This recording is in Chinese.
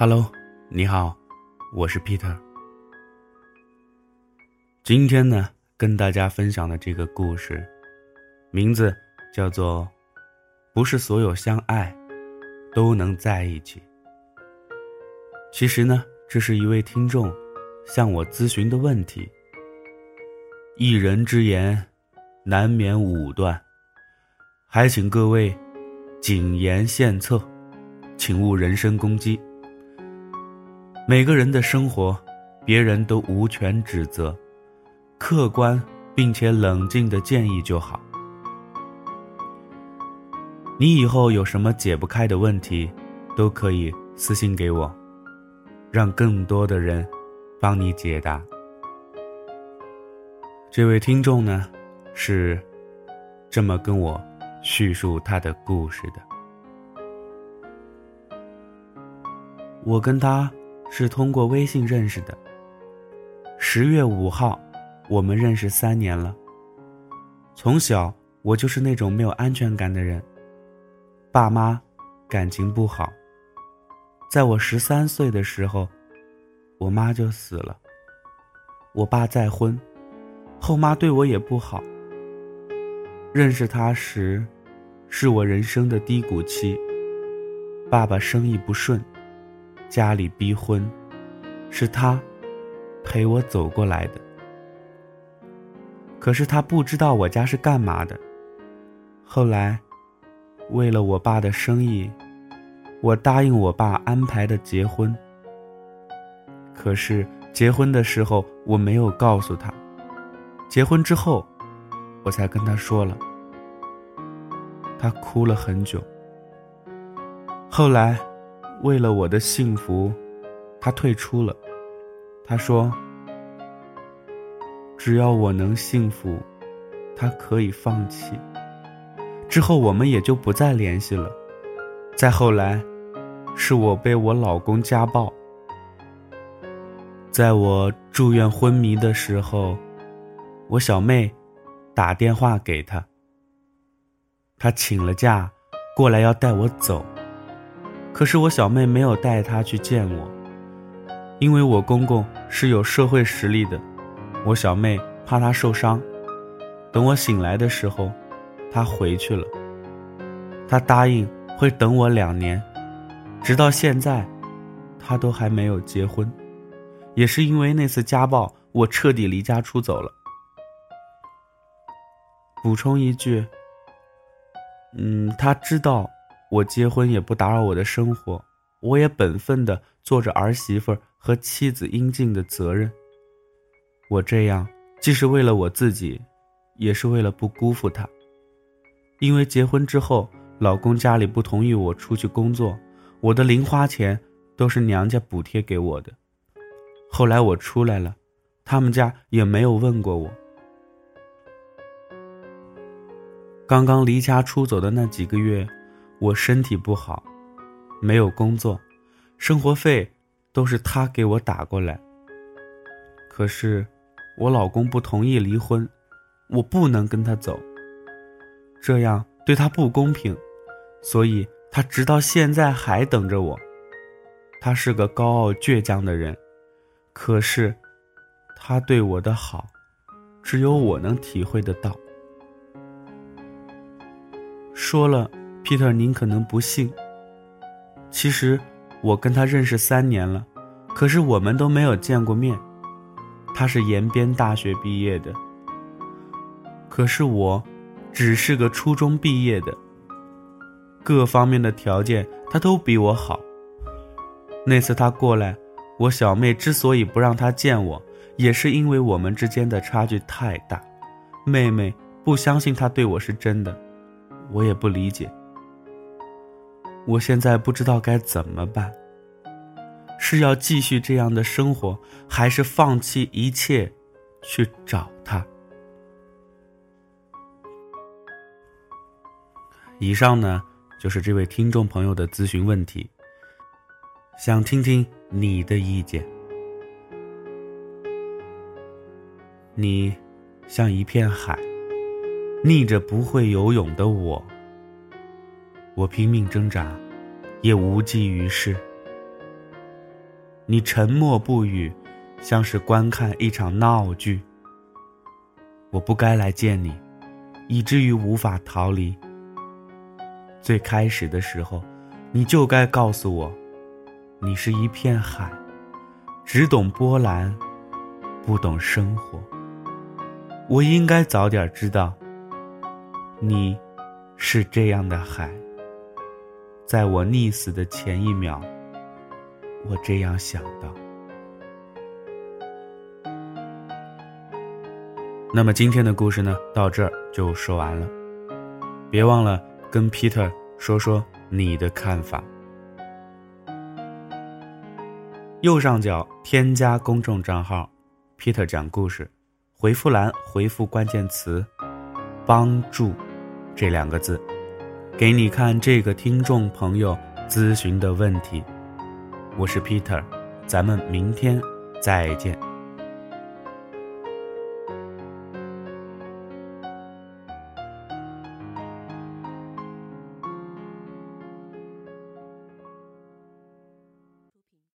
Hello，你好，我是 Peter。今天呢，跟大家分享的这个故事，名字叫做《不是所有相爱都能在一起》。其实呢，这是一位听众向我咨询的问题。一人之言，难免武断，还请各位谨言献策，请勿人身攻击。每个人的生活，别人都无权指责，客观并且冷静的建议就好。你以后有什么解不开的问题，都可以私信给我，让更多的人帮你解答。这位听众呢，是这么跟我叙述他的故事的。我跟他。是通过微信认识的。十月五号，我们认识三年了。从小我就是那种没有安全感的人，爸妈感情不好。在我十三岁的时候，我妈就死了。我爸再婚，后妈对我也不好。认识他时，是我人生的低谷期。爸爸生意不顺。家里逼婚，是他陪我走过来的。可是他不知道我家是干嘛的。后来，为了我爸的生意，我答应我爸安排的结婚。可是结婚的时候我没有告诉他，结婚之后，我才跟他说了。他哭了很久。后来。为了我的幸福，他退出了。他说：“只要我能幸福，他可以放弃。”之后我们也就不再联系了。再后来，是我被我老公家暴。在我住院昏迷的时候，我小妹打电话给他，他请了假，过来要带我走。可是我小妹没有带他去见我，因为我公公是有社会实力的，我小妹怕他受伤。等我醒来的时候，他回去了。他答应会等我两年，直到现在，他都还没有结婚。也是因为那次家暴，我彻底离家出走了。补充一句，嗯，他知道。我结婚也不打扰我的生活，我也本分的做着儿媳妇和妻子应尽的责任。我这样既是为了我自己，也是为了不辜负他。因为结婚之后，老公家里不同意我出去工作，我的零花钱都是娘家补贴给我的。后来我出来了，他们家也没有问过我。刚刚离家出走的那几个月。我身体不好，没有工作，生活费都是他给我打过来。可是，我老公不同意离婚，我不能跟他走，这样对他不公平，所以他直到现在还等着我。他是个高傲倔强的人，可是，他对我的好，只有我能体会得到。说了。Peter，您可能不信。其实，我跟他认识三年了，可是我们都没有见过面。他是延边大学毕业的，可是我，只是个初中毕业的。各方面的条件他都比我好。那次他过来，我小妹之所以不让他见我，也是因为我们之间的差距太大。妹妹不相信他对我是真的，我也不理解。我现在不知道该怎么办，是要继续这样的生活，还是放弃一切去找他？以上呢，就是这位听众朋友的咨询问题，想听听你的意见。你像一片海，逆着不会游泳的我。我拼命挣扎，也无济于事。你沉默不语，像是观看一场闹剧。我不该来见你，以至于无法逃离。最开始的时候，你就该告诉我，你是一片海，只懂波澜，不懂生活。我应该早点知道，你是这样的海。在我溺死的前一秒，我这样想到。那么今天的故事呢，到这儿就说完了。别忘了跟 Peter 说说你的看法。右上角添加公众账号，Peter 讲故事，回复栏回复关键词“帮助”这两个字。给你看这个听众朋友咨询的问题，我是 Peter，咱们明天再见。